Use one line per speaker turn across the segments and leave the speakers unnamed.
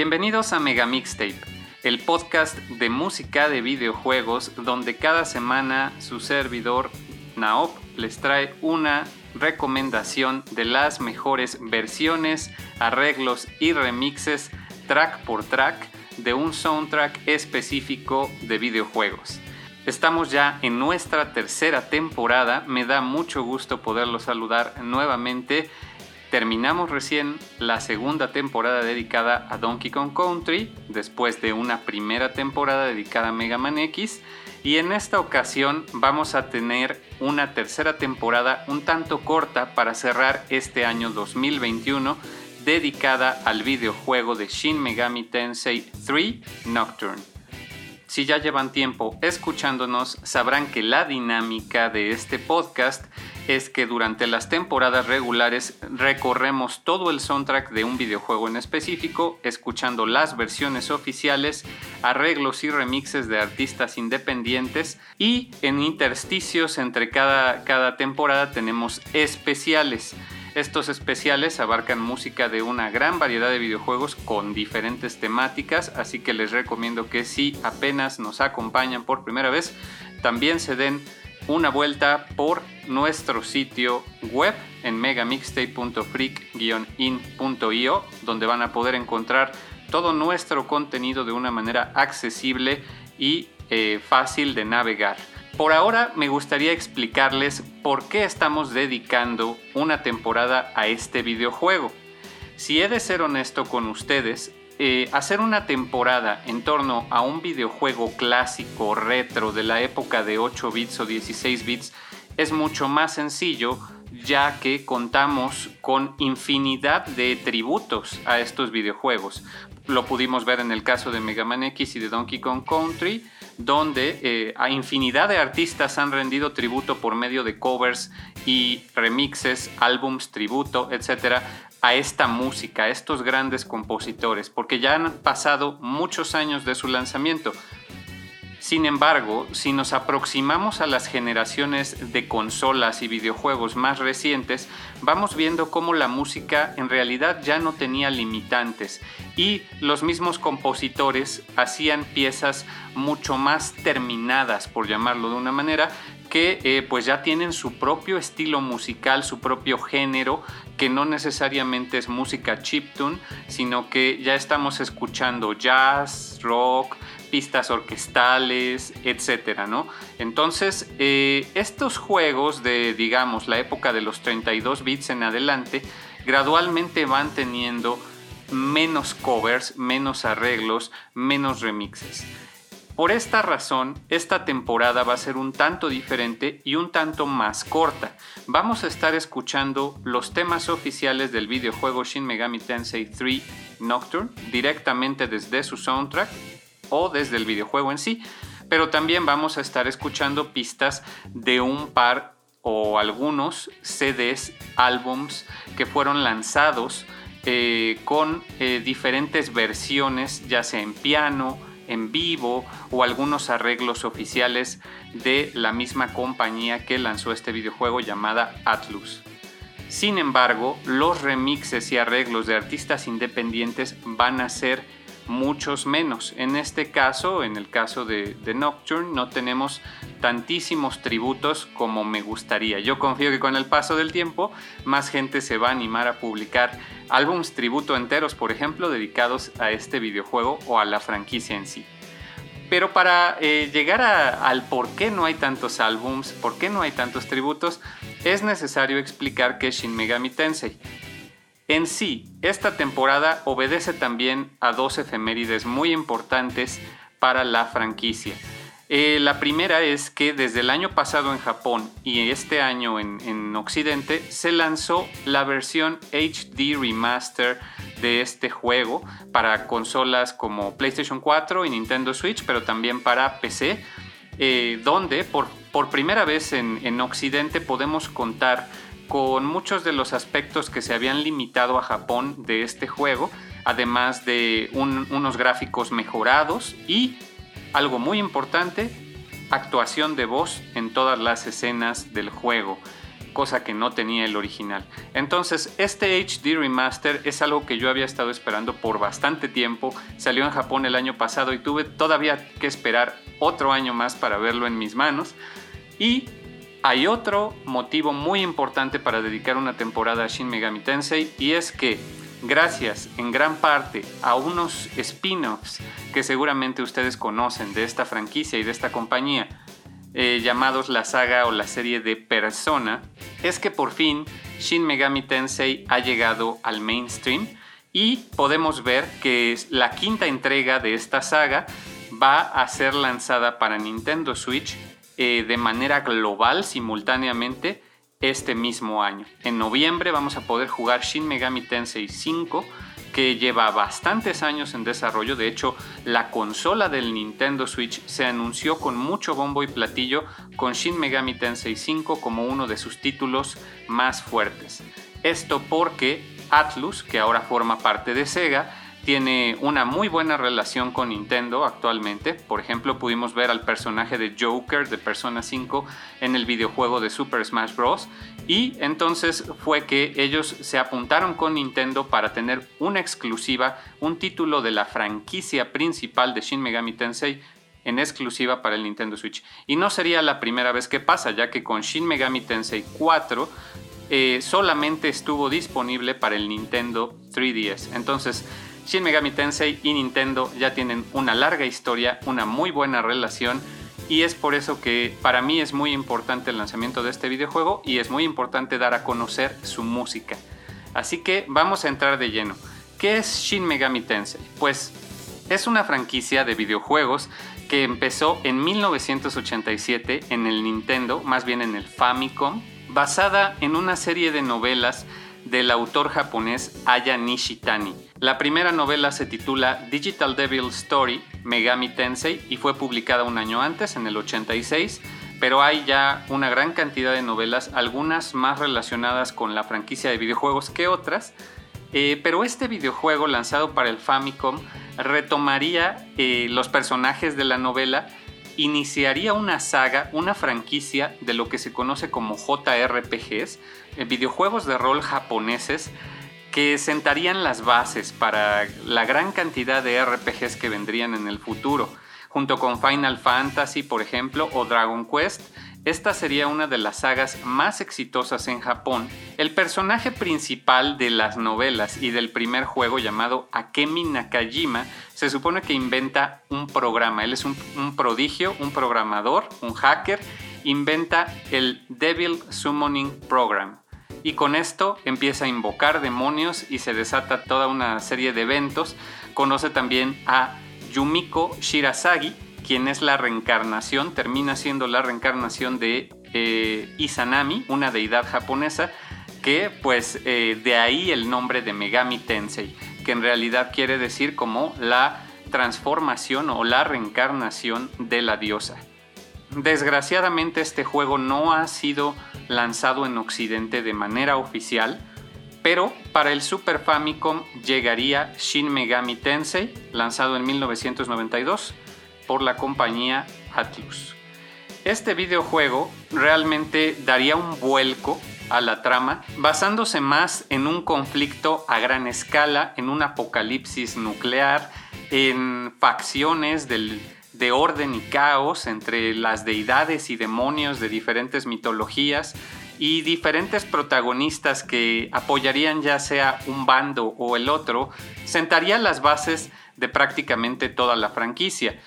Bienvenidos a Mega Mixtape, el podcast de música de videojuegos donde cada semana su servidor Naop les trae una recomendación de las mejores versiones, arreglos y remixes track por track de un soundtrack específico de videojuegos. Estamos ya en nuestra tercera temporada, me da mucho gusto poderlos saludar nuevamente Terminamos recién la segunda temporada dedicada a Donkey Kong Country, después de una primera temporada dedicada a Mega Man X, y en esta ocasión vamos a tener una tercera temporada un tanto corta para cerrar este año 2021 dedicada al videojuego de Shin Megami Tensei 3 Nocturne. Si ya llevan tiempo escuchándonos, sabrán que la dinámica de este podcast es que durante las temporadas regulares recorremos todo el soundtrack de un videojuego en específico, escuchando las versiones oficiales, arreglos y remixes de artistas independientes y en intersticios entre cada, cada temporada tenemos especiales. Estos especiales abarcan música de una gran variedad de videojuegos con diferentes temáticas, así que les recomiendo que si apenas nos acompañan por primera vez, también se den una vuelta por nuestro sitio web en megamixtape.freak-in.io, donde van a poder encontrar todo nuestro contenido de una manera accesible y eh, fácil de navegar. Por ahora me gustaría explicarles por qué estamos dedicando una temporada a este videojuego. Si he de ser honesto con ustedes, eh, hacer una temporada en torno a un videojuego clásico, retro, de la época de 8 bits o 16 bits, es mucho más sencillo ya que contamos con infinidad de tributos a estos videojuegos. Lo pudimos ver en el caso de Mega Man X y de Donkey Kong Country, donde eh, a infinidad de artistas han rendido tributo por medio de covers y remixes, álbums tributo, etcétera, a esta música, a estos grandes compositores, porque ya han pasado muchos años de su lanzamiento. Sin embargo, si nos aproximamos a las generaciones de consolas y videojuegos más recientes, vamos viendo cómo la música en realidad ya no tenía limitantes y los mismos compositores hacían piezas mucho más terminadas, por llamarlo de una manera, que eh, pues ya tienen su propio estilo musical, su propio género, que no necesariamente es música chiptune, sino que ya estamos escuchando jazz, rock, pistas orquestales, etcétera, ¿no? Entonces, eh, estos juegos de, digamos, la época de los 32 bits en adelante, gradualmente van teniendo menos covers, menos arreglos, menos remixes. Por esta razón, esta temporada va a ser un tanto diferente y un tanto más corta. Vamos a estar escuchando los temas oficiales del videojuego Shin Megami Tensei 3 Nocturne directamente desde su soundtrack o desde el videojuego en sí, pero también vamos a estar escuchando pistas de un par o algunos CDs, álbums que fueron lanzados eh, con eh, diferentes versiones, ya sea en piano, en vivo o algunos arreglos oficiales de la misma compañía que lanzó este videojuego llamada Atlus. Sin embargo, los remixes y arreglos de artistas independientes van a ser muchos menos. En este caso, en el caso de, Nocturne, no tenemos tantísimos tributos como me gustaría. Yo confío que con el paso del tiempo más gente se va a animar a publicar álbums tributo enteros, por ejemplo, dedicados a este videojuego o a la franquicia en sí. Pero para eh, llegar al por qué no hay tantos álbums, por qué no hay tantos tributos, es necesario explicar que Shin Megami Tensei en sí, esta temporada obedece también a dos efemérides muy importantes para la franquicia. Eh, la primera es que desde el año pasado en Japón y este año en, en, Occidente se lanzó la versión HD Remaster de este juego para consolas como PlayStation 4 y Nintendo Switch, pero también para PC, eh, donde por, primera vez en Occidente podemos contar con muchos de los aspectos que se habían limitado a Japón de este juego, además de unos gráficos mejorados y, algo muy importante, actuación de voz en todas las escenas del juego, cosa que no tenía el original. Entonces, este HD Remaster es algo que yo había estado esperando por bastante tiempo. Salió en Japón el año pasado y tuve todavía que esperar otro año más para verlo en mis manos. Y hay otro motivo muy importante para dedicar una temporada a Shin Megami Tensei y es que gracias en gran parte a unos spin-offs que seguramente ustedes conocen de esta franquicia y de esta compañía, eh, llamados la saga o la serie de Persona, es que por fin Shin Megami Tensei ha llegado al mainstream y podemos ver que la quinta entrega de esta saga va a ser lanzada para Nintendo Switch eh, de manera global simultáneamente este mismo año. En noviembre vamos a poder jugar Shin Megami Tensei 5 que lleva bastantes años en desarrollo. De hecho, la consola del Nintendo Switch se anunció con mucho bombo y platillo con Shin Megami Tensei 5 como uno de sus títulos más fuertes. Esto porque Atlus, que ahora forma parte de Sega, tiene una muy buena relación con Nintendo actualmente. Por ejemplo, pudimos ver al personaje de Joker de Persona 5 en el videojuego de Super Smash Bros. Y entonces fue que ellos se apuntaron con Nintendo para tener una exclusiva, un título de la franquicia principal de Shin Megami Tensei en exclusiva para el Nintendo Switch. Y no sería la primera vez que pasa, ya que con Shin Megami Tensei 4 eh, solamente estuvo disponible para el Nintendo 3DS. Entonces, Shin Megami Tensei y Nintendo ya tienen una larga historia, una muy buena relación y es por eso que para mí es muy importante el lanzamiento de este videojuego y es muy importante dar a conocer su música. Así que vamos a entrar de lleno. ¿Qué es Shin Megami Tensei? Pues es una franquicia de videojuegos que empezó en 1987 en el Nintendo, más bien en el Famicom, basada en una serie de novelas del autor japonés Aya Nishitani. La primera novela se titula Digital Devil Story Megami Tensei y fue publicada un año antes, en el 86, pero hay ya una gran cantidad de novelas, algunas más relacionadas con la franquicia de videojuegos que otras, eh, pero este videojuego lanzado para el Famicom retomaría eh, los personajes de la novela iniciaría una saga, una franquicia de lo que se conoce como JRPGs, videojuegos de rol japoneses que sentarían las bases para la gran cantidad de RPGs que vendrían en el futuro, junto con Final Fantasy, por ejemplo, o Dragon Quest, esta sería una de las sagas más exitosas en Japón. El personaje principal de las novelas y del primer juego llamado Akemi Nakajima se supone que inventa un programa. Él es un, prodigio, un programador, un hacker. Inventa el Devil Summoning Program. Y con esto empieza a invocar demonios y se desata toda una serie de eventos. Conoce también a Yumiko Shirasagi, quien es la reencarnación, termina siendo la reencarnación de eh, Izanami, una deidad japonesa, que pues eh, de ahí el nombre de Megami Tensei, que en realidad quiere decir como la transformación o la reencarnación de la diosa. Desgraciadamente este juego no ha sido lanzado en Occidente de manera oficial, pero para el Super Famicom llegaría Shin Megami Tensei, lanzado en 1992, por la compañía Atlus. Este videojuego realmente daría un vuelco a la trama, basándose más en un conflicto a gran escala, en un apocalipsis nuclear, en facciones de orden y caos entre las deidades y demonios de diferentes mitologías y diferentes protagonistas que apoyarían ya sea un bando o el otro, sentaría las bases de prácticamente toda la franquicia.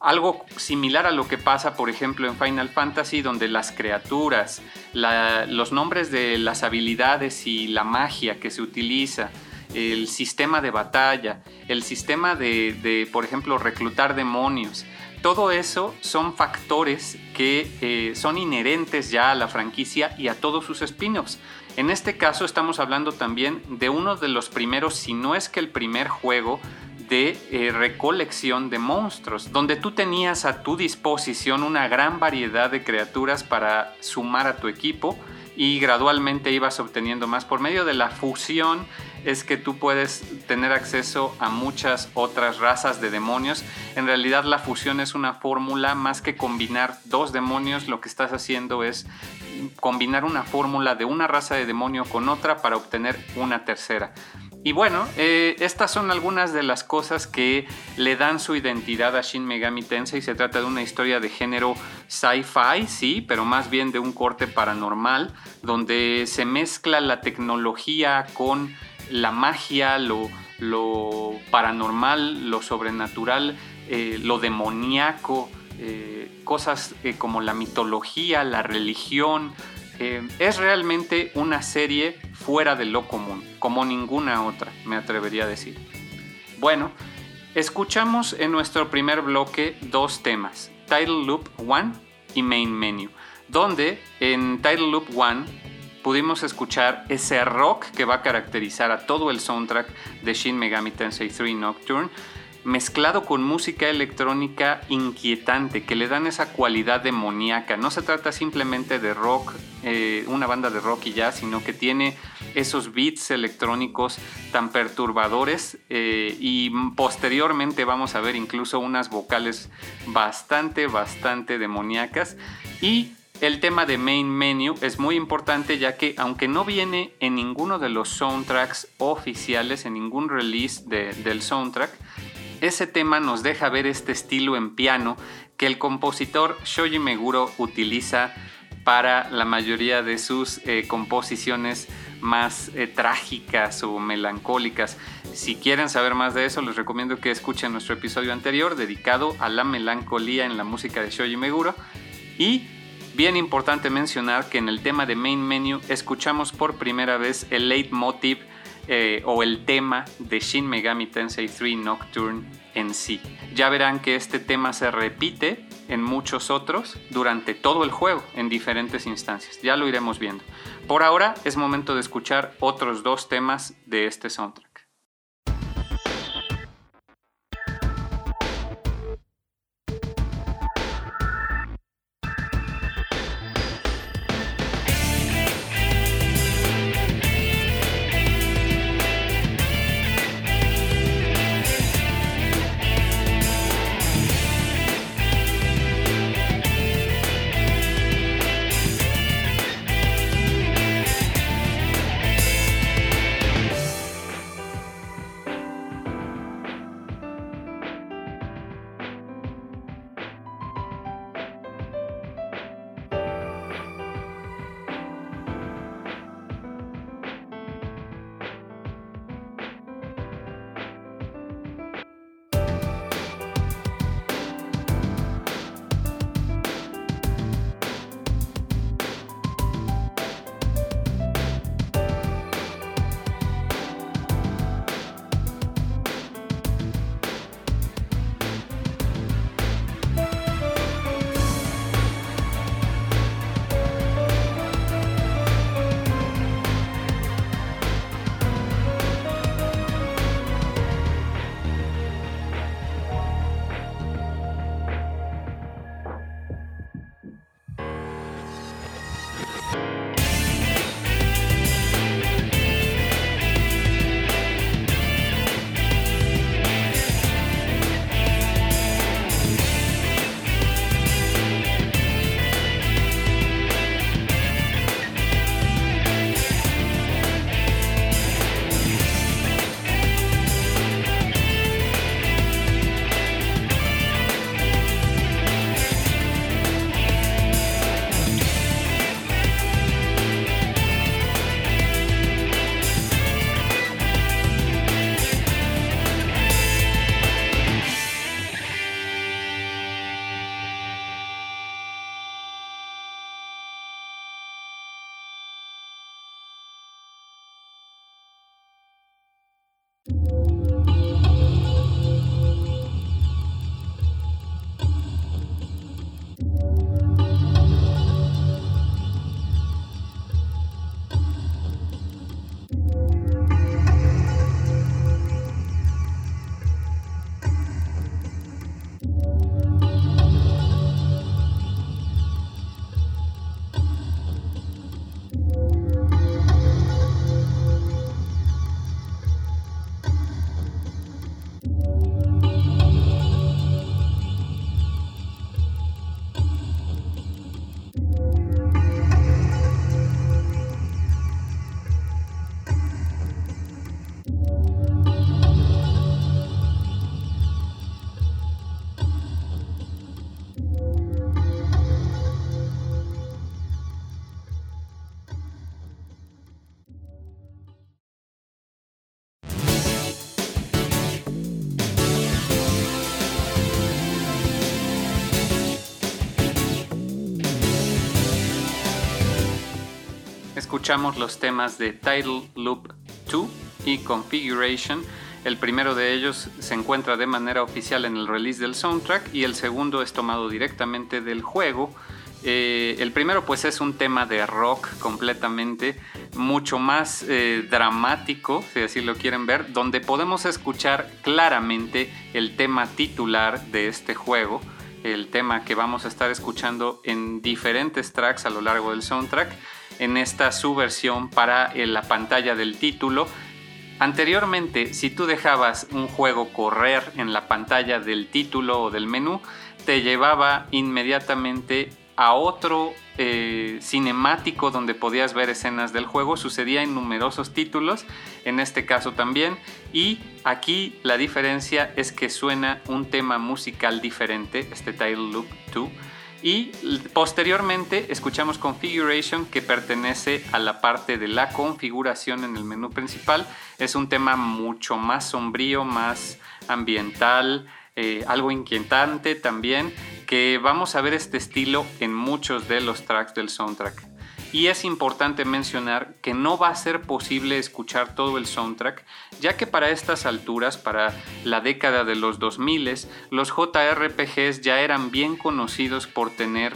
Algo similar a lo que pasa, por ejemplo, en Final Fantasy, donde las criaturas, los nombres de las habilidades y la magia que se utiliza, el sistema de batalla, el sistema de, por ejemplo, reclutar demonios, todo eso son factores que eh, son inherentes ya a la franquicia y a todos sus spin-offs. En este caso estamos hablando también de uno de los primeros, si no es que el primer juego de eh, recolección de monstruos, donde tú tenías a tu disposición una gran variedad de criaturas para sumar a tu equipo y gradualmente ibas obteniendo más. Por medio de la fusión es que tú puedes tener acceso a muchas otras razas de demonios. En realidad la fusión es una fórmula más que combinar dos demonios, lo que estás haciendo es combinar una fórmula de una raza de demonio con otra para obtener una tercera. Y bueno, eh, estas son algunas de las cosas que le dan su identidad a Shin Megami Tensei. Se trata de una historia de género sci-fi, sí, pero más bien de un corte paranormal, donde se mezcla la tecnología con la magia, lo, paranormal, lo sobrenatural, eh, lo demoníaco, eh, cosas como la mitología, la religión, eh, es realmente una serie fuera de lo común, como ninguna otra, me atrevería a decir. Bueno, escuchamos en nuestro primer bloque dos temas, Title Loop 1 y Main Menu, donde en Title Loop 1 pudimos escuchar ese rock que va a caracterizar a todo el soundtrack de Shin Megami Tensei 3 Nocturne, mezclado con música electrónica inquietante que le dan esa cualidad demoníaca. No se trata simplemente de rock, eh, una banda de rock y ya, sino que tiene esos beats electrónicos tan perturbadores eh, y posteriormente vamos a ver incluso unas vocales bastante, bastante demoníacas y el tema de Main Menu es muy importante ya que aunque no viene en ninguno de los soundtracks oficiales, en ningún release del soundtrack, ese tema nos deja ver este estilo en piano que el compositor Shoji Meguro utiliza para la mayoría de sus eh, composiciones más eh, trágicas o melancólicas. Si quieren saber más de eso, les recomiendo que escuchen nuestro episodio anterior dedicado a la melancolía en la música de Shoji Meguro. Y bien importante mencionar que en el tema de Main Menu escuchamos por primera vez el leitmotiv eh, o el tema de Shin Megami Tensei 3 Nocturne en sí. Ya verán que este tema se repite en muchos otros durante todo el juego en diferentes instancias. Ya lo iremos viendo. Por ahora es momento de escuchar otros dos temas de este soundtrack. Escuchamos los temas de Title Loop 2 y Configuration. El primero de ellos se encuentra de manera oficial en el release del soundtrack y el segundo es tomado directamente del juego. Eh, el primero pues es un tema de rock completamente, mucho más eh, dramático, si así lo quieren ver, donde podemos escuchar claramente el tema titular de este juego, el tema que vamos a estar escuchando en diferentes tracks a lo largo del soundtrack, en esta subversión para eh, la pantalla del título. Anteriormente, si tú dejabas un juego correr en la pantalla del título o del menú, te llevaba inmediatamente a otro eh, cinemático donde podías ver escenas del juego. Sucedía en numerosos títulos, en este caso también. Y aquí la diferencia es que suena un tema musical diferente, este Title Loop 2. Y posteriormente escuchamos Configuration que pertenece a la parte de la configuración en el menú principal. Es un tema mucho más sombrío, más ambiental, eh, algo inquietante también, que vamos a ver este estilo en muchos de los tracks del soundtrack. Y es importante mencionar que no va a ser posible escuchar todo el soundtrack, ya que para estas alturas, para la década de los 2000, los JRPGs ya eran bien conocidos por tener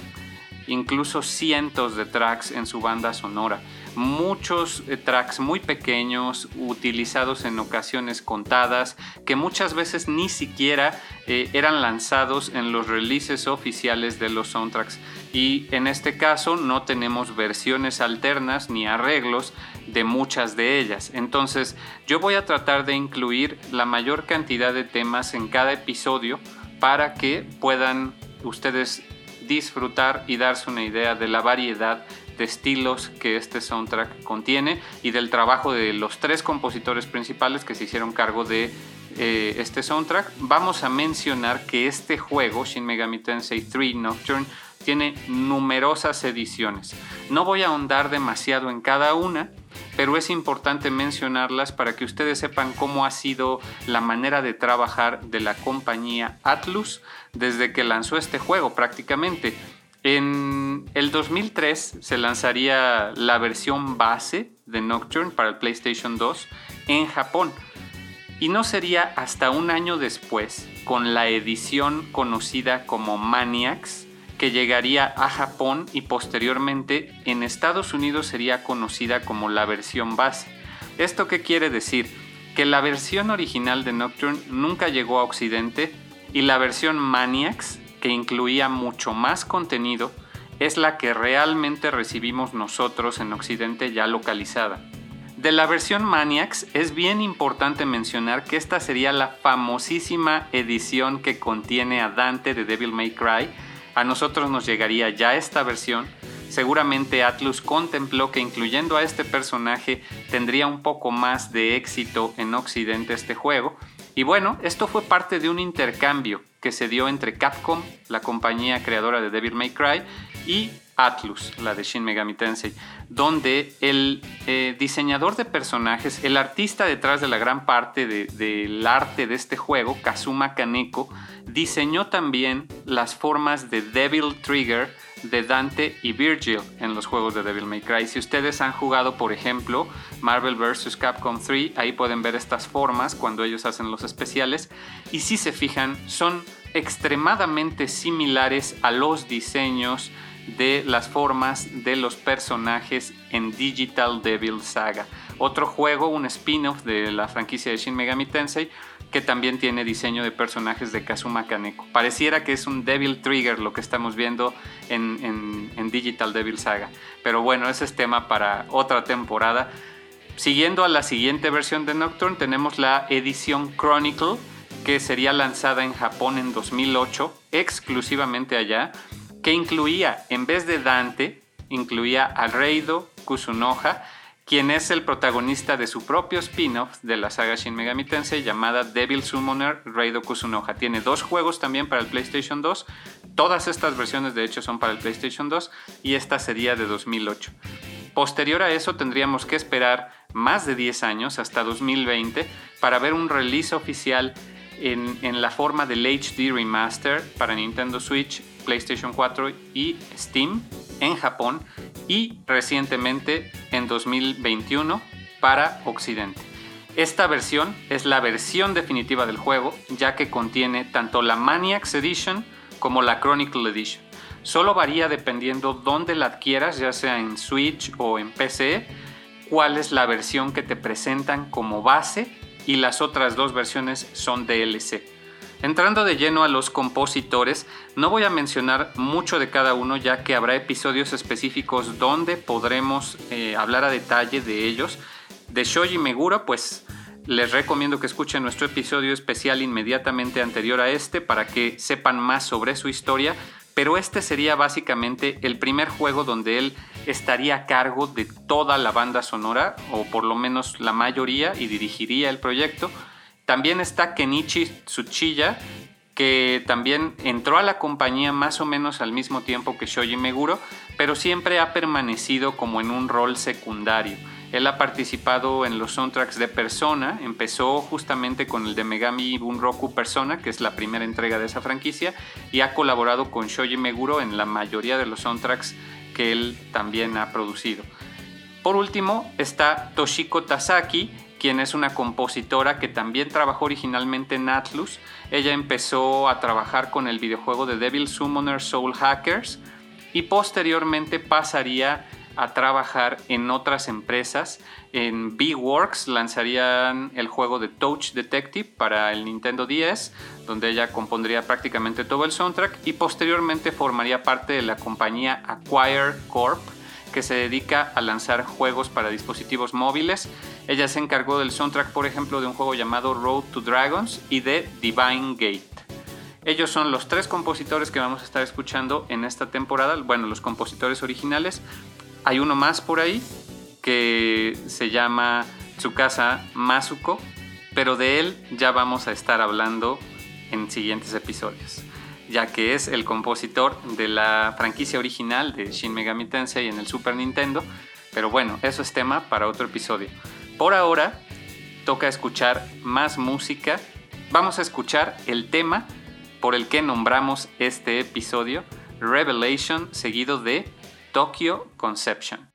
incluso cientos de tracks en su banda sonora muchos eh, tracks muy pequeños, utilizados en ocasiones contadas, que muchas veces ni siquiera eh, eran lanzados en los releases oficiales de los soundtracks. Y en este caso no tenemos versiones alternas ni arreglos de muchas de ellas. Entonces yo voy a tratar de incluir la mayor cantidad de temas en cada episodio para que puedan ustedes disfrutar y darse una idea de la variedad estilos que este soundtrack contiene y del trabajo de los tres compositores principales que se hicieron cargo de eh, este soundtrack. Vamos a mencionar que este juego, Shin Megami Tensei 3 Nocturne, tiene numerosas ediciones. No voy a ahondar demasiado en cada una, pero es importante mencionarlas para que ustedes sepan cómo ha sido la manera de trabajar de la compañía Atlus desde que lanzó este juego prácticamente. En el 2003 se lanzaría la versión base de Nocturne para el PlayStation 2 en Japón. Y no sería hasta un año después, con la edición conocida como Maniacs, que llegaría a Japón y posteriormente en Estados Unidos sería conocida como la versión base. ¿Esto qué quiere decir? Que la versión original de Nocturne nunca llegó a Occidente y la versión Maniacs que incluía mucho más contenido, es la que realmente recibimos nosotros en Occidente ya localizada. De la versión Maniacs es bien importante mencionar que esta sería la famosísima edición que contiene a Dante de Devil May Cry. A nosotros nos llegaría ya esta versión. Seguramente Atlus contempló que incluyendo a este personaje tendría un poco más de éxito en Occidente este juego. Y bueno, esto fue parte de un intercambio que se dio entre Capcom, la compañía creadora de Devil May Cry, y Atlus, la de Shin Megami Tensei, donde el eh, diseñador de personajes, el artista detrás de la gran parte del arte de este juego, Kazuma Kaneko, diseñó también las formas de Devil Trigger de Dante y Virgil en los juegos de Devil May Cry. Si ustedes han jugado, por ejemplo, Marvel vs. Capcom 3, ahí pueden ver estas formas cuando ellos hacen los especiales. Y si se fijan, son extremadamente similares a los diseños de las formas de los personajes en Digital Devil Saga. Otro juego, un spin-off de la franquicia de Shin Megami Tensei, que también tiene diseño de personajes de Kazuma Kaneko. Pareciera que es un Devil Trigger lo que estamos viendo en, Digital Devil Saga. Pero bueno, ese es tema para otra temporada. Siguiendo a la siguiente versión de Nocturne, tenemos la edición Chronicle, que sería lanzada en Japón en 2008, exclusivamente allá, que incluía, en vez de Dante, incluía a Reido Kusunoha, quien es el protagonista de su propio spin-off de la saga Shin Megami Tensei llamada Devil Summoner Reido Kusunoha. Tiene dos juegos también para el PlayStation 2. Todas estas versiones de hecho son para el PlayStation 2 y esta sería de 2008. Posterior a eso tendríamos que esperar más de 10 años, hasta 2020, para ver un release oficial en, en la forma del HD Remaster para Nintendo Switch, PlayStation 4 y Steam en Japón y recientemente en 2021 para Occidente. Esta versión es la versión definitiva del juego, ya que contiene tanto la Maniacs Edition como la Chronicle Edition. Solo varía dependiendo dónde la adquieras, ya sea en Switch o en PC, cuál es la versión que te presentan como base y las otras dos versiones son DLC. Entrando de lleno a los compositores, no voy a mencionar mucho de cada uno ya que habrá episodios específicos donde podremos eh, hablar a detalle de ellos. De Shoji Meguro, pues les recomiendo que escuchen nuestro episodio especial inmediatamente anterior a este para que sepan más sobre su historia, pero este sería básicamente el primer juego donde él estaría a cargo de toda la banda sonora, o por lo menos la mayoría, y dirigiría el proyecto. También está Kenichi Tsuchiya, que también entró a la compañía más o menos al mismo tiempo que Shoji Meguro, pero siempre ha permanecido como en un rol secundario. Él ha participado en los soundtracks de Persona, empezó justamente con el de Megami Bunroku Persona, que es la primera entrega de esa franquicia, y ha colaborado con Shoji Meguro en la mayoría de los soundtracks que él también ha producido. Por último está Toshiko Tasaki, quien es una compositora que también trabajó originalmente en Atlus. Ella empezó a trabajar con el videojuego de Devil Summoner Soul Hackers y posteriormente pasaría a trabajar en otras empresas. En B-Works lanzarían el juego de Touch Detective para el Nintendo 10, donde ella compondría prácticamente todo el soundtrack y posteriormente formaría parte de la compañía Acquire Corp, que se dedica a lanzar juegos para dispositivos móviles. Ella se encargó del soundtrack, por ejemplo, de un juego llamado Road to Dragons y de Divine Gate. Ellos son los tres compositores que vamos a estar escuchando en esta temporada, bueno, los compositores originales, hay uno más por ahí que se llama Tsukasa Masuko, pero de él ya vamos a estar hablando en siguientes episodios, ya que es el compositor de la franquicia original de Shin Megami Tensei en el Super Nintendo, pero bueno, eso es tema para otro episodio. Por ahora, toca escuchar más música. Vamos a escuchar el tema por el que nombramos este episodio, Revelation, seguido de Tokyo Conception.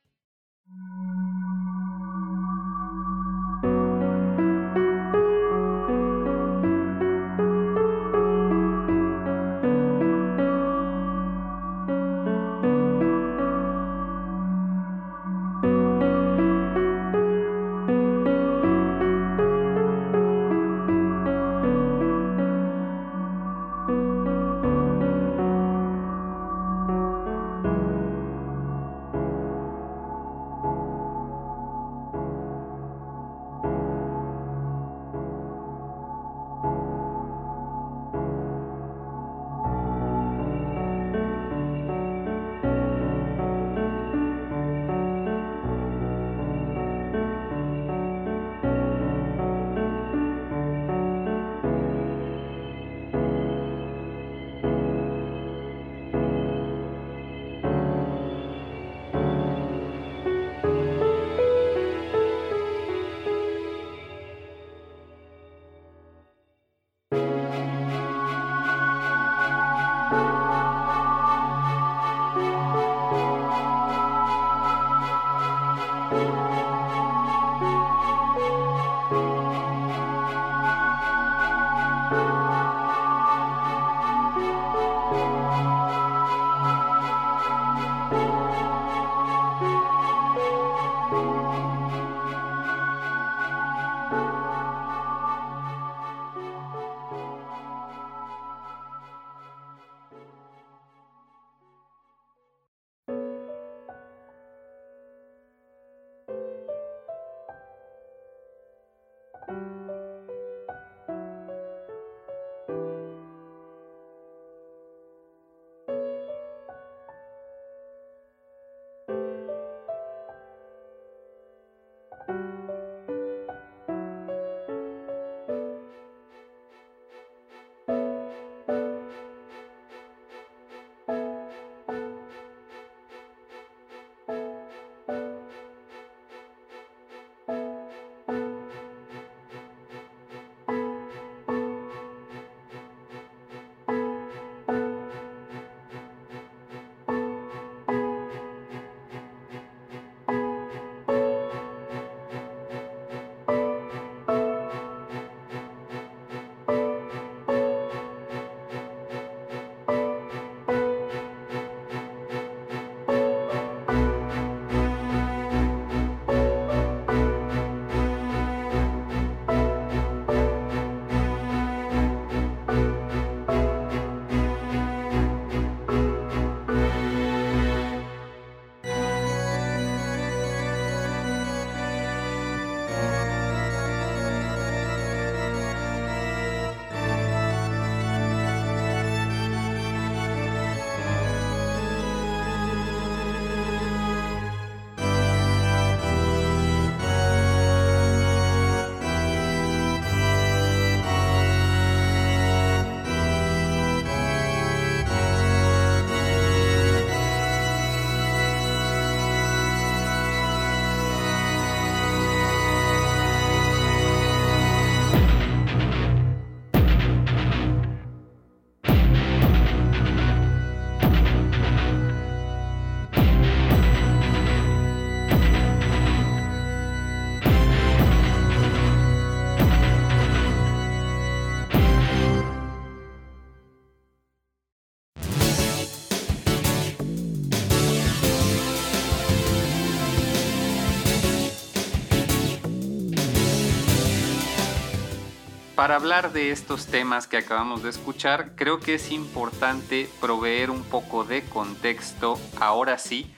Para hablar de estos temas que acabamos de escuchar, creo que es importante proveer un poco de contexto, ahora sí,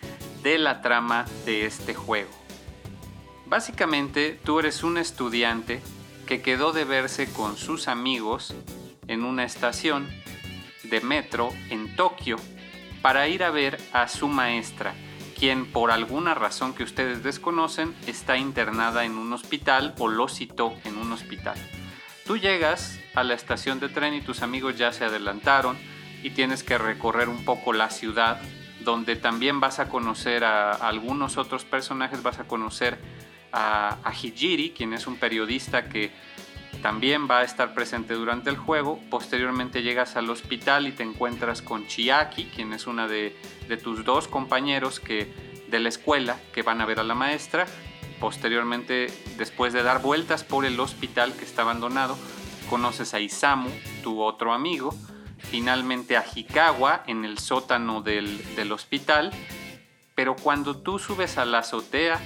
de la trama de este juego. Básicamente, tú eres un estudiante que quedó de verse con sus amigos en una estación de metro en Tokio para ir a ver a su maestra, quien por alguna razón que ustedes desconocen está internada en un hospital o lo citó en un hospital. Tú llegas a la estación de tren y tus amigos ya se adelantaron y tienes que recorrer un poco la ciudad donde también vas a conocer a, algunos otros personajes, vas a conocer a, a Hijiri, quien es un periodista que también va a estar presente durante el juego. Posteriormente llegas al hospital y te encuentras con Chiaki, quien es una de, tus dos compañeros que, de la escuela que van a ver a la maestra. Posteriormente, después de dar vueltas por el hospital que está abandonado, conoces a Isamu, tu otro amigo. Finalmente a Hikawa en el sótano del, del hospital. Pero cuando tú subes a la azotea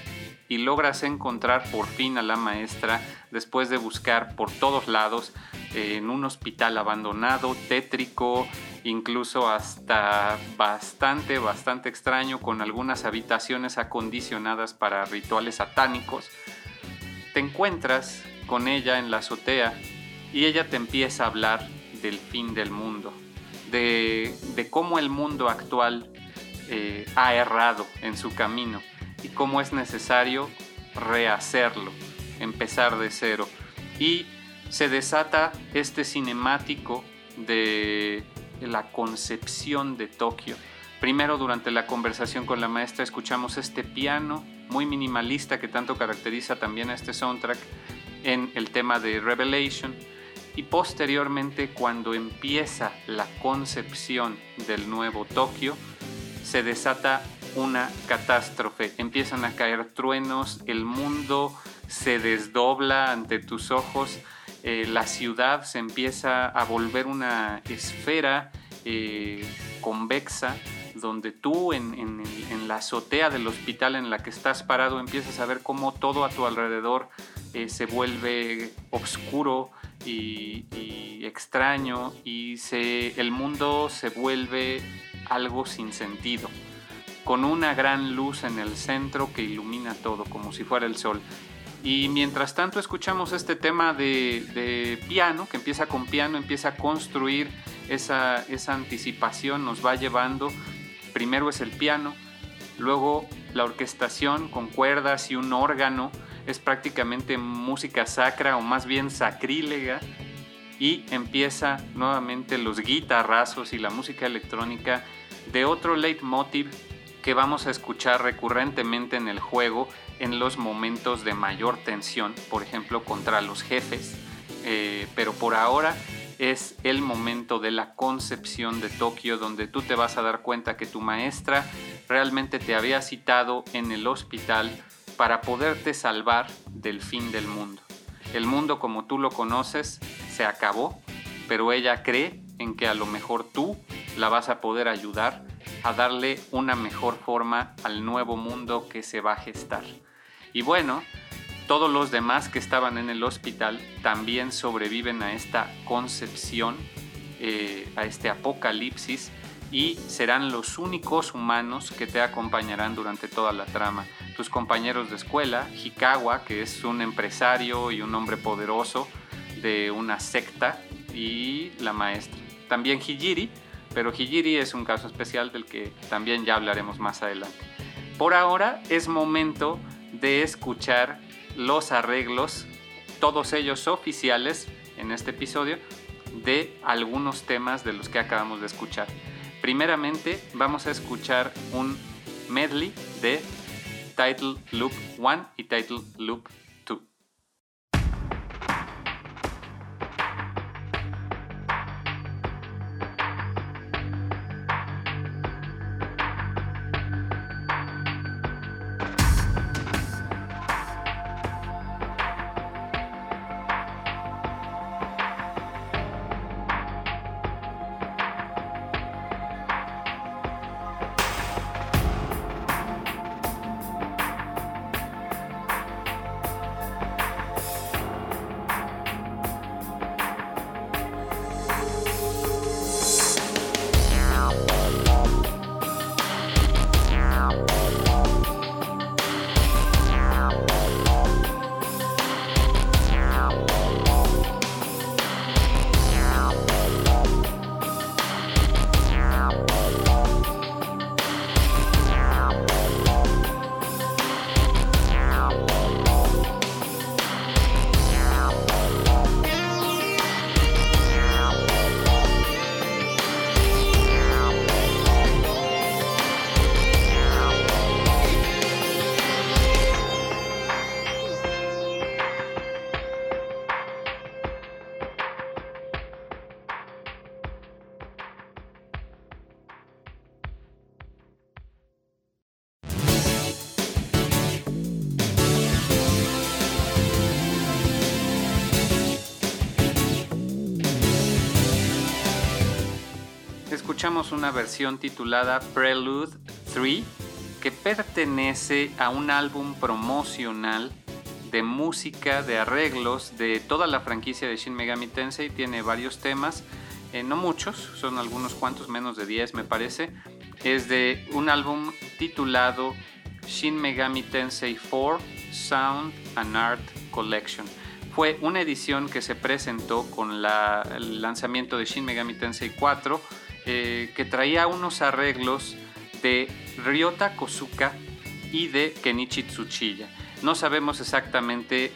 y logras encontrar por fin a la maestra después de buscar por todos lados eh, en un hospital abandonado, tétrico, incluso hasta bastante, bastante extraño, con algunas habitaciones acondicionadas para rituales satánicos. Te encuentras con ella en la azotea y ella te empieza a hablar del fin del mundo, de, cómo el mundo actual eh, ha errado en su camino y cómo es necesario rehacerlo, empezar de cero. Y se desata este cinemático de la concepción de Tokio. Primero, durante la conversación con la maestra, escuchamos este piano muy minimalista que tanto caracteriza también a este soundtrack en el tema de Revelation. Y posteriormente, cuando empieza la concepción del nuevo Tokio, se desata una catástrofe. Empiezan a caer truenos, el mundo se desdobla ante tus ojos, eh, la ciudad se empieza a volver una esfera eh, convexa donde tú en, la azotea del hospital en la que estás parado empiezas a ver cómo todo a tu alrededor eh, se vuelve oscuro y, extraño y el mundo se vuelve algo sin sentido con una gran luz en el centro que ilumina todo, como si fuera el sol. Y mientras tanto escuchamos este tema de, piano, que empieza con piano, empieza a construir esa, esa anticipación, nos va llevando, primero es el piano, luego la orquestación con cuerdas y un órgano, es prácticamente música sacra o más bien sacrílega, y empieza nuevamente los guitarrazos y la música electrónica de otro leitmotiv que vamos a escuchar recurrentemente en el juego en los momentos de mayor tensión, por ejemplo contra los jefes. Eh, pero por ahora es el momento de la concepción de Tokio donde tú te vas a dar cuenta que tu maestra realmente te había citado en el hospital para poderte salvar del fin del mundo. El mundo como tú lo conoces se acabó, pero ella cree en que a lo mejor tú la vas a poder ayudar a darle una mejor forma al nuevo mundo que se va a gestar. Y bueno, todos los demás que estaban en el hospital también sobreviven a esta concepción, eh, a este apocalipsis, y serán los únicos humanos que te acompañarán durante toda la trama. Tus compañeros de escuela, Hikawa, que es un empresario y un hombre poderoso de una secta, y la maestra. También Hijiri, pero Hijiri es un caso especial del que también ya hablaremos más adelante. Por ahora es momento de escuchar los arreglos, todos ellos oficiales en este episodio, de algunos temas de los que acabamos de escuchar. Primeramente vamos a escuchar un medley de Title Loop 1 y Title Loop escuchamos una versión titulada Prelude 3 que pertenece a un álbum promocional de música, de arreglos de toda la franquicia de Shin Megami Tensei. Tiene varios temas, eh, no muchos, son algunos cuantos, menos de 10 me parece. Es de un álbum titulado Shin Megami Tensei 4 Sound and Art Collection. Fue una edición que se presentó con el lanzamiento de Shin Megami Tensei 4 eh, que traía unos arreglos de Ryota Kosuka y de Kenichi Tsuchiya. No sabemos exactamente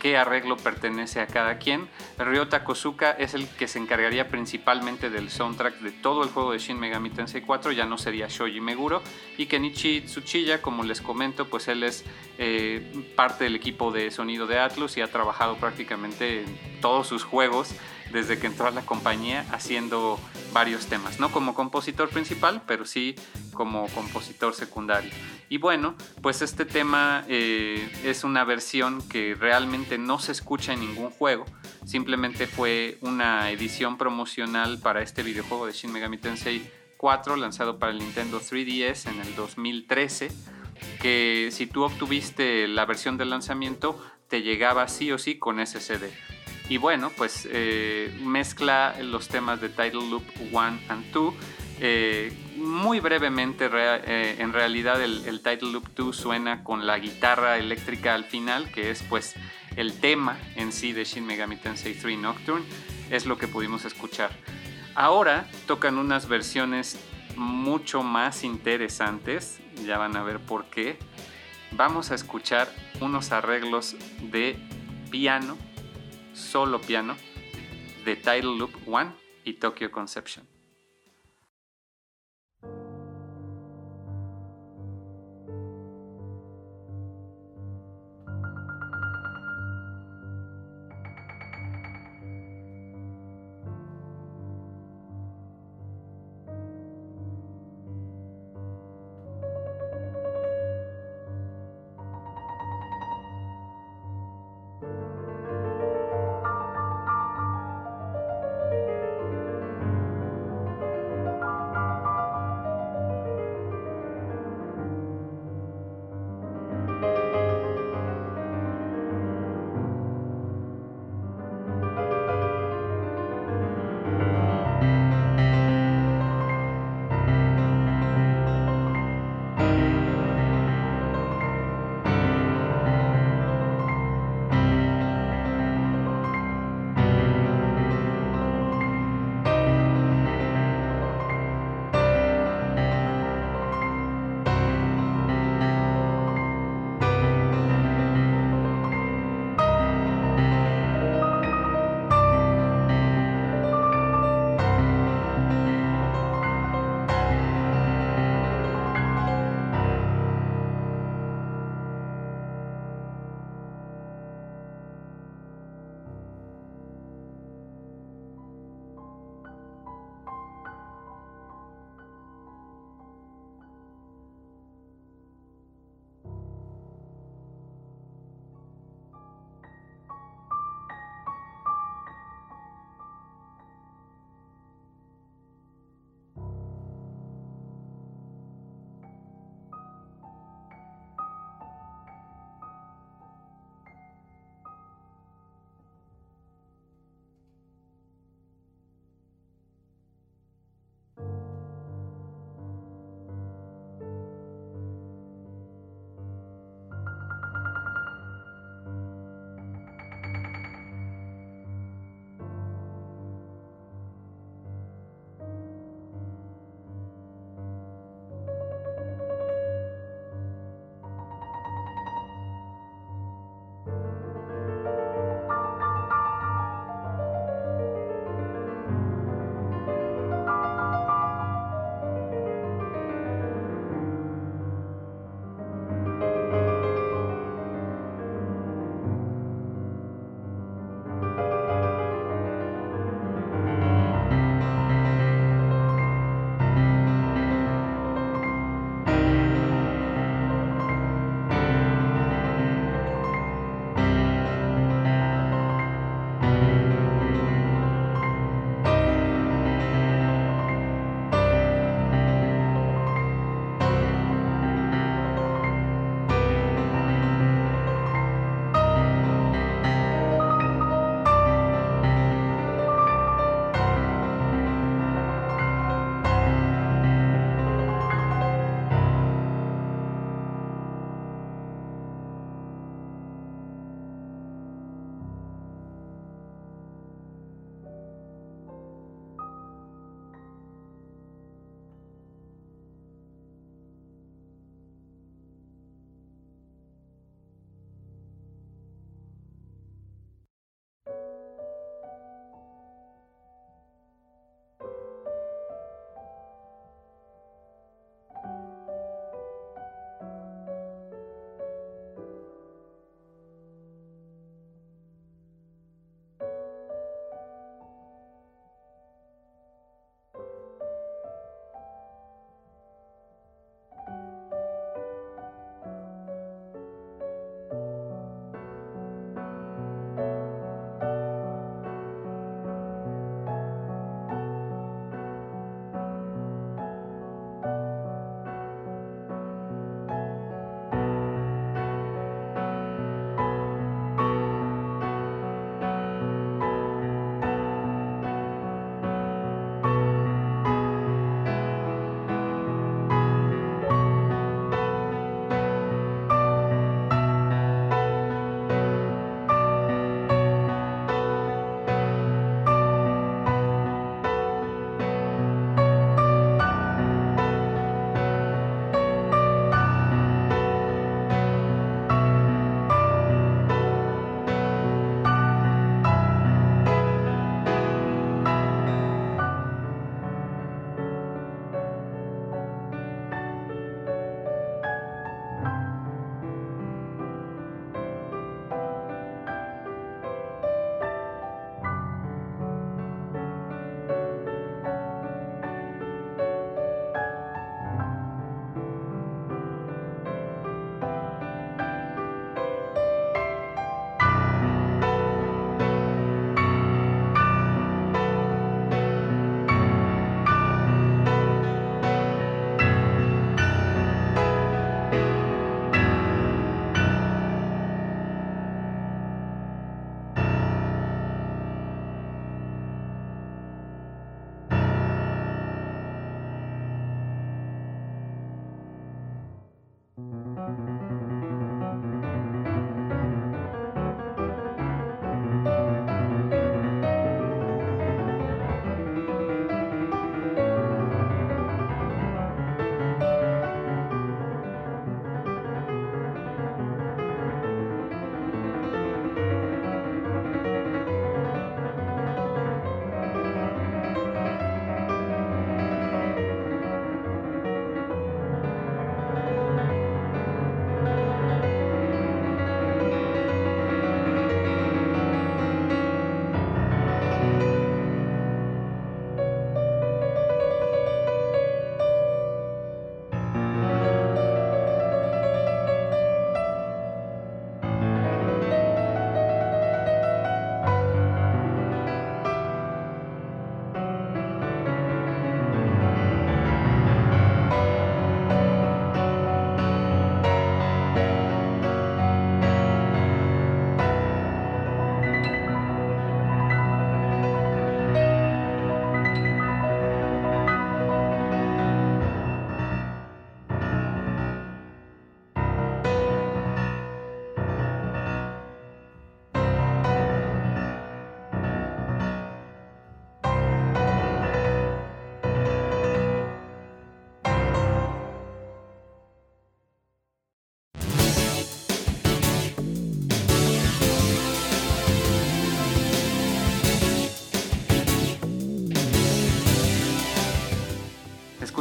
qué arreglo pertenece a cada quien. Ryota Kosuka es el que se encargaría principalmente del soundtrack de todo el juego de Shin Megami Tensei 4, ya no sería Shoji Meguro. Y Kenichi Tsuchiya, como les comento, pues él es eh, parte del equipo de sonido de Atlus y ha trabajado prácticamente en todos sus juegos desde que entró a la compañía haciendo varios temas, no como compositor principal, pero sí como compositor secundario. Y bueno, pues este tema eh, es una versión que realmente no se escucha en ningún juego, simplemente fue una edición promocional para este videojuego de Shin Megami Tensei 4 lanzado para el Nintendo 3DS en el 2013, que si tú obtuviste la versión de lanzamiento te llegaba sí o sí con ese CD. Y bueno, pues eh, mezcla los temas de Title Loop 1 and 2. Eh, muy brevemente, eh, en realidad el, Title Loop 2 suena con la guitarra eléctrica al final, que es pues el tema en sí de Shin Megami Tensei 3 Nocturne, es lo que pudimos escuchar. Ahora tocan unas versiones mucho más interesantes, ya van a ver por qué. Vamos a escuchar unos arreglos de piano solo piano de Title Loop 1 y Tokyo Conception.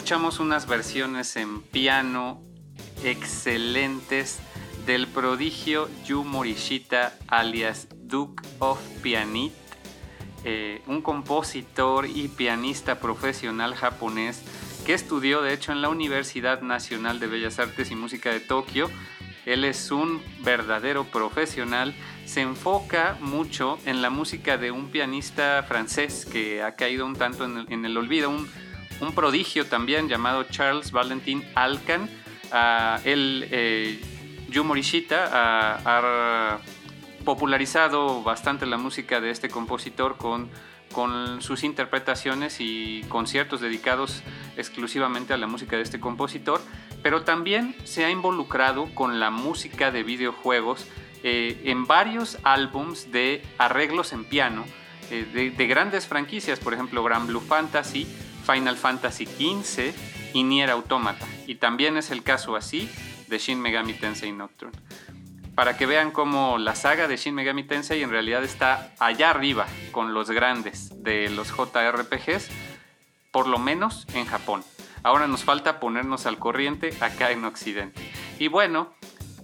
Escuchamos unas versiones en piano excelentes del prodigio Yu Morishita alias Duke of Pianit, eh, un compositor y pianista profesional japonés que estudió de hecho en la Universidad Nacional de Bellas Artes y Música de Tokio. Él es un verdadero profesional, se enfoca mucho en la música de un pianista francés que ha caído un tanto en el, olvido, un, prodigio también llamado Charles Valentin Alcan. Uh, él, eh, Yu Morishita, ha popularizado bastante la música de este compositor con, con sus interpretaciones y conciertos dedicados exclusivamente a la música de este compositor, pero también se ha involucrado con la música de videojuegos eh, en varios álbums de arreglos en piano eh, de, grandes franquicias, por ejemplo Grand Blue Fantasy, Final Fantasy XV y Nier Automata. Y también es el caso así de Shin Megami Tensei Nocturne para que vean cómo la saga de Shin Megami Tensei en realidad está allá arriba con los grandes de los JRPGs, por lo menos en Japón. Ahora nos falta ponernos al corriente acá en Occidente. Y bueno,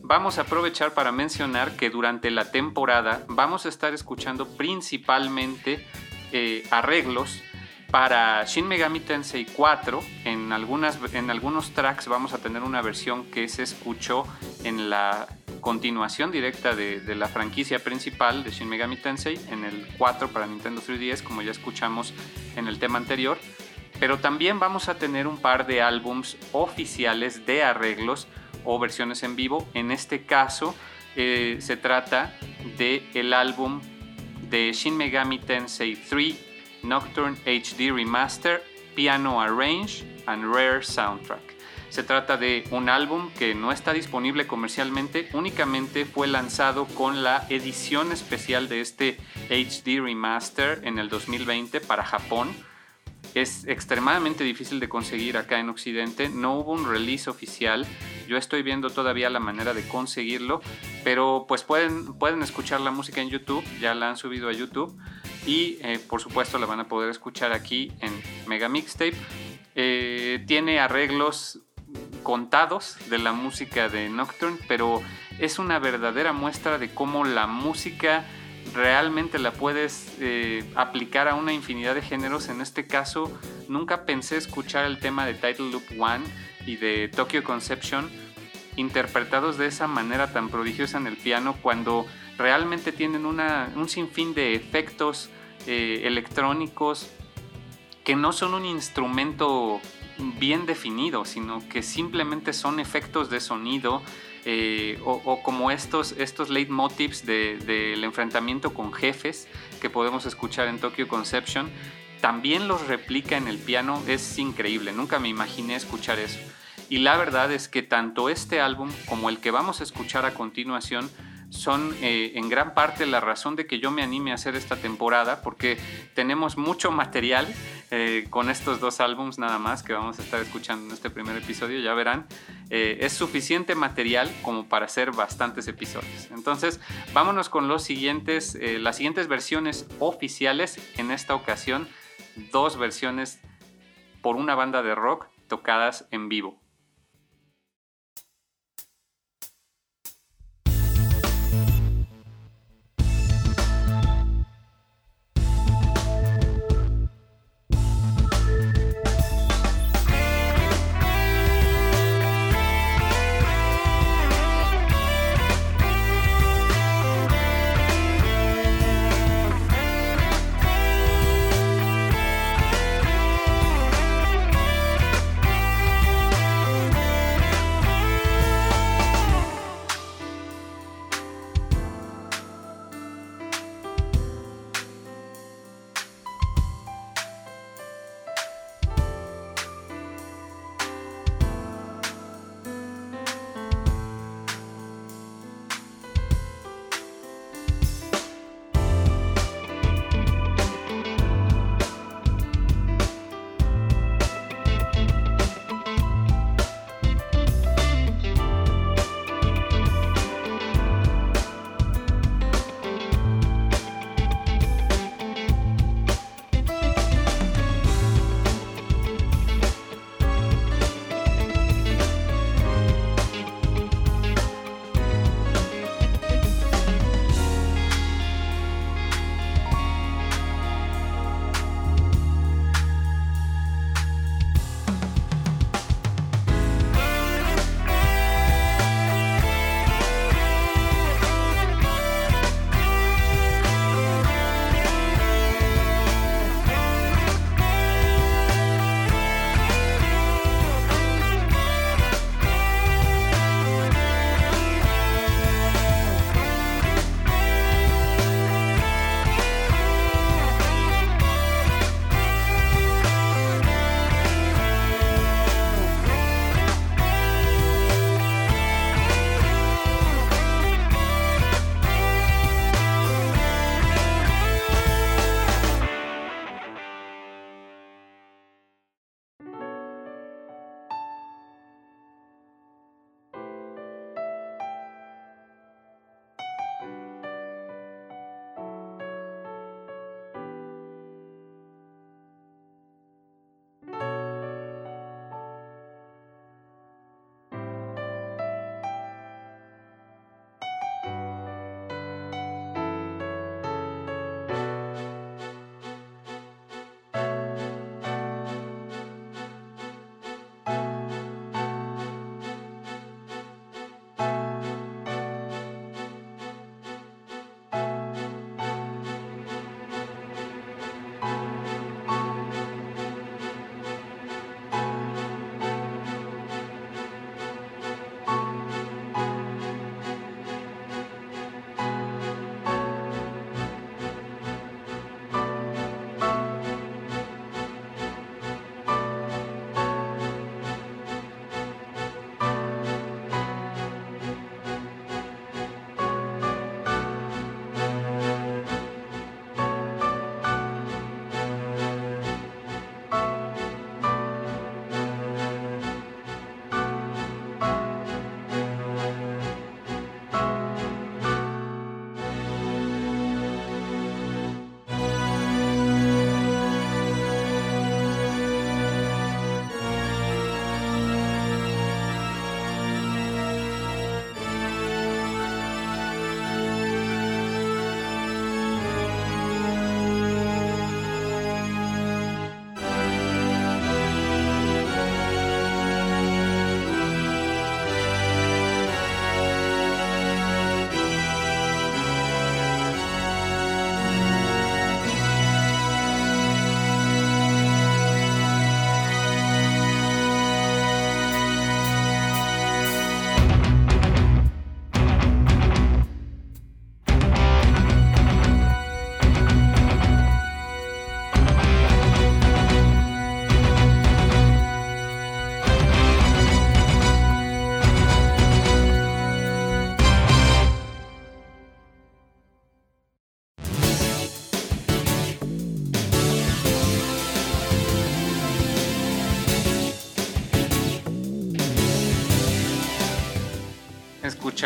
vamos a aprovechar para mencionar que durante la temporada vamos a estar escuchando principalmente eh, arreglos para Shin Megami Tensei 4. En, algunos tracks vamos a tener una versión que se escuchó en la continuación directa de, la franquicia principal de Shin Megami Tensei en el 4 para Nintendo 3DS, como ya escuchamos en el tema anterior. Pero también vamos a tener un par de álbums oficiales de arreglos o versiones en vivo. En este caso eh, se trata de el álbum de Shin Megami Tensei 3 Nocturne HD Remaster, Piano Arrange and Rare Soundtrack. Se trata de un álbum que no está disponible comercialmente, únicamente fue lanzado con la edición especial de este HD Remaster en el 2020 para Japón. Es extremadamente difícil de conseguir acá en Occidente, no hubo un release oficial, yo estoy viendo todavía la manera de conseguirlo, pero pues pueden, pueden escuchar la música en YouTube, ya la han subido a YouTube y eh, por supuesto la van a poder escuchar aquí en Mega Mixtape. Eh, tiene arreglos contados de la música de Nocturne, pero es una verdadera muestra de cómo la música realmente la puedes eh, aplicar a una infinidad de géneros. En este caso, nunca pensé escuchar el tema de Title Loop One y de Tokyo Conception interpretados de esa manera tan prodigiosa en el piano cuando realmente tienen un sinfín de efectos eh, electrónicos que no son un instrumento bien definido, sino que simplemente son efectos de sonido eh, o, como estos, estos leitmotivs del enfrentamiento con jefes que podemos escuchar en Tokyo Conception, también los replica en el piano, es increíble, nunca me imaginé escuchar eso. Y la verdad es que tanto este álbum como el que vamos a escuchar a continuación son eh, en gran parte la razón de que yo me anime a hacer esta temporada, porque tenemos mucho material eh, con estos dos álbums nada más que vamos a estar escuchando en este primer episodio, ya verán. Eh, es suficiente material como para hacer bastantes episodios. Entonces, vámonos con los siguientes, las siguientes versiones oficiales. En esta ocasión, dos versiones por una banda de rock tocadas en vivo.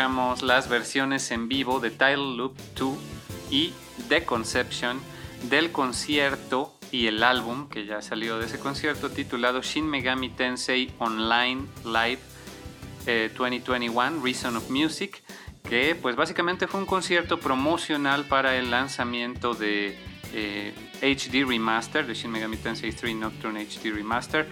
Las versiones en vivo de Title Loop 2 y The Conception del concierto y el álbum que ya salió de ese concierto titulado Shin Megami Tensei Online Live 2021 eh, Reason of Music que pues básicamente fue un concierto promocional para el lanzamiento de HD eh, Remaster de Shin Megami Tensei 3 Nocturne HD Remaster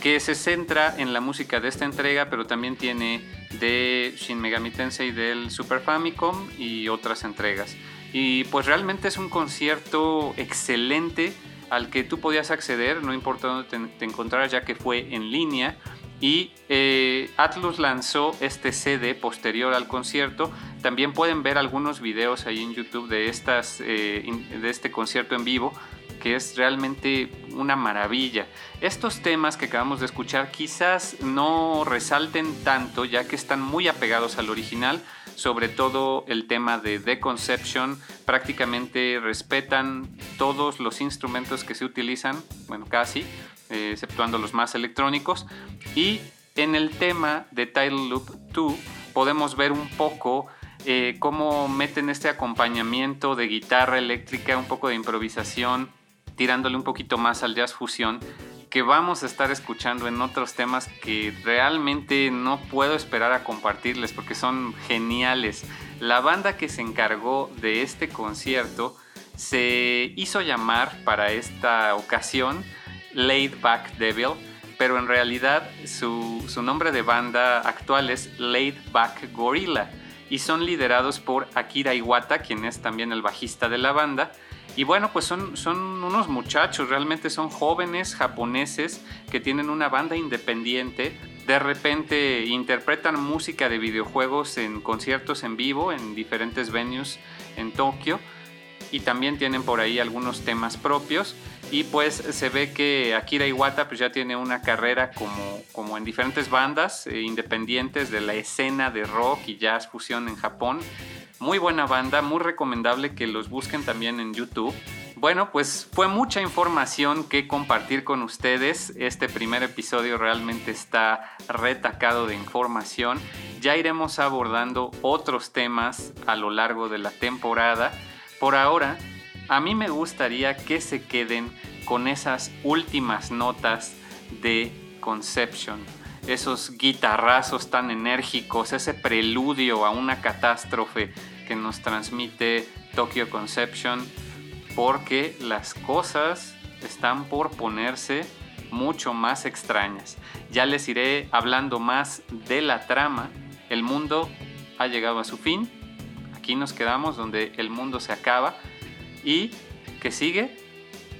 que se centra en la música de esta entrega pero también tiene de Shin Megami Tensei del Super Famicom y otras entregas y pues realmente es un concierto excelente al que tú podías acceder, no importa dónde te, encontraras, ya que fue en línea. Y eh, Atlus lanzó este CD posterior al concierto. También pueden ver algunos videos ahí en YouTube de, estas, eh, de este concierto en vivo, que es realmente una maravilla. Estos temas que acabamos de escuchar quizás no resalten tanto, ya que están muy apegados al original, sobre todo el tema de The Conception, prácticamente respetan todos los instrumentos que se utilizan, bueno, casi, eh, exceptuando los más electrónicos. Y en el tema de Title Loop 2 podemos ver un poco eh, cómo meten este acompañamiento de guitarra eléctrica, un poco de improvisación, tirándole un poquito más al jazz fusión que vamos a estar escuchando en otros temas que realmente no puedo esperar a compartirles porque son geniales. La banda que se encargó de este concierto se hizo llamar para esta ocasión Laid Back Devil, pero en realidad su, su nombre de banda actual es Laid Back Gorilla y son liderados por Akira Iwata, quien es también el bajista de la banda, y bueno, pues son, son unos muchachos, realmente son jóvenes japoneses que tienen una banda independiente. De repente interpretan música de videojuegos en conciertos en vivo en diferentes venues en Tokio. Y también tienen por ahí algunos temas propios. Y pues se ve que Akira Iwata pues ya tiene una carrera como, como en diferentes bandas eh, independientes de la escena de rock y jazz fusión en Japón. Muy buena banda, muy recomendable que los busquen también en YouTube. Bueno, pues fue mucha información que compartir con ustedes. Este primer episodio realmente está retacado de información. Ya iremos abordando otros temas a lo largo de la temporada. Por ahora, a mí me gustaría que se queden con esas últimas notas de Conception. Esos guitarrazos tan enérgicos, ese preludio a una catástrofe nos transmite Tokyo Conception porque las cosas están por ponerse mucho más extrañas. Ya les iré hablando más de la trama. El mundo ha llegado a su fin. Aquí nos quedamos donde el mundo se acaba. ¿Y qué sigue?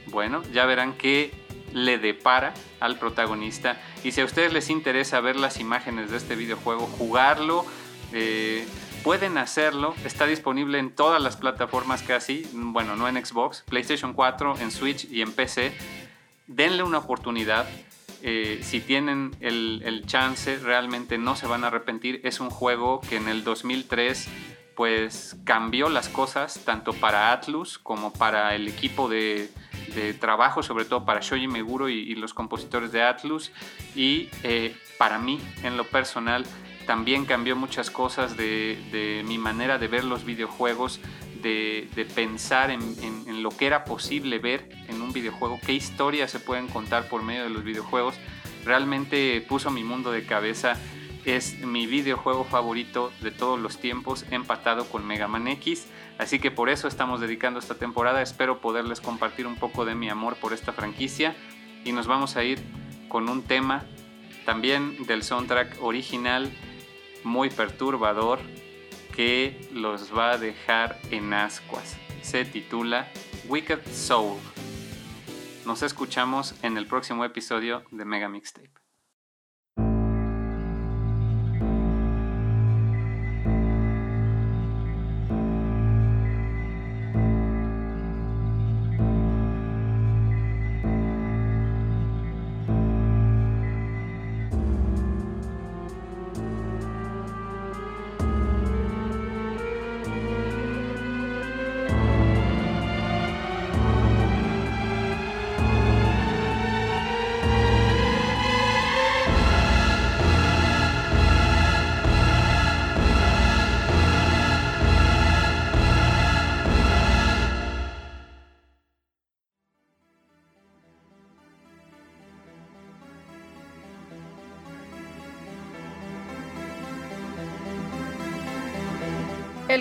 Bueno, ya verán qué le depara al protagonista. Y si a ustedes les interesa ver las imágenes de este videojuego, jugarlo, eh, Pueden hacerlo, está disponible en todas las plataformas casi, bueno, no en Xbox, PlayStation 4, en Switch y en PC. Denle una oportunidad. Eh, si tienen el, chance, realmente no se van a arrepentir. Es un juego que en el 2003 pues cambió las cosas tanto para Atlus como para el equipo de, de trabajo, sobre todo para Shoji Meguro y, los compositores de Atlus. Y eh, para mí, en lo personal, también cambió muchas cosas de, mi manera de ver los videojuegos, de, pensar en, lo que era posible ver en un videojuego, qué historias se pueden contar por medio de los videojuegos. Realmente puso mi mundo de cabeza. Es mi videojuego favorito de todos los tiempos, empatado con Mega Man X. Así que por eso estamos dedicando esta temporada. Espero poderles compartir un poco de mi amor por esta franquicia. Y nos vamos a ir con un tema también del soundtrack original muy perturbador que los va a dejar en ascuas. Se titula Wicked Soul. Nos escuchamos en el próximo episodio de Mega Mixtape.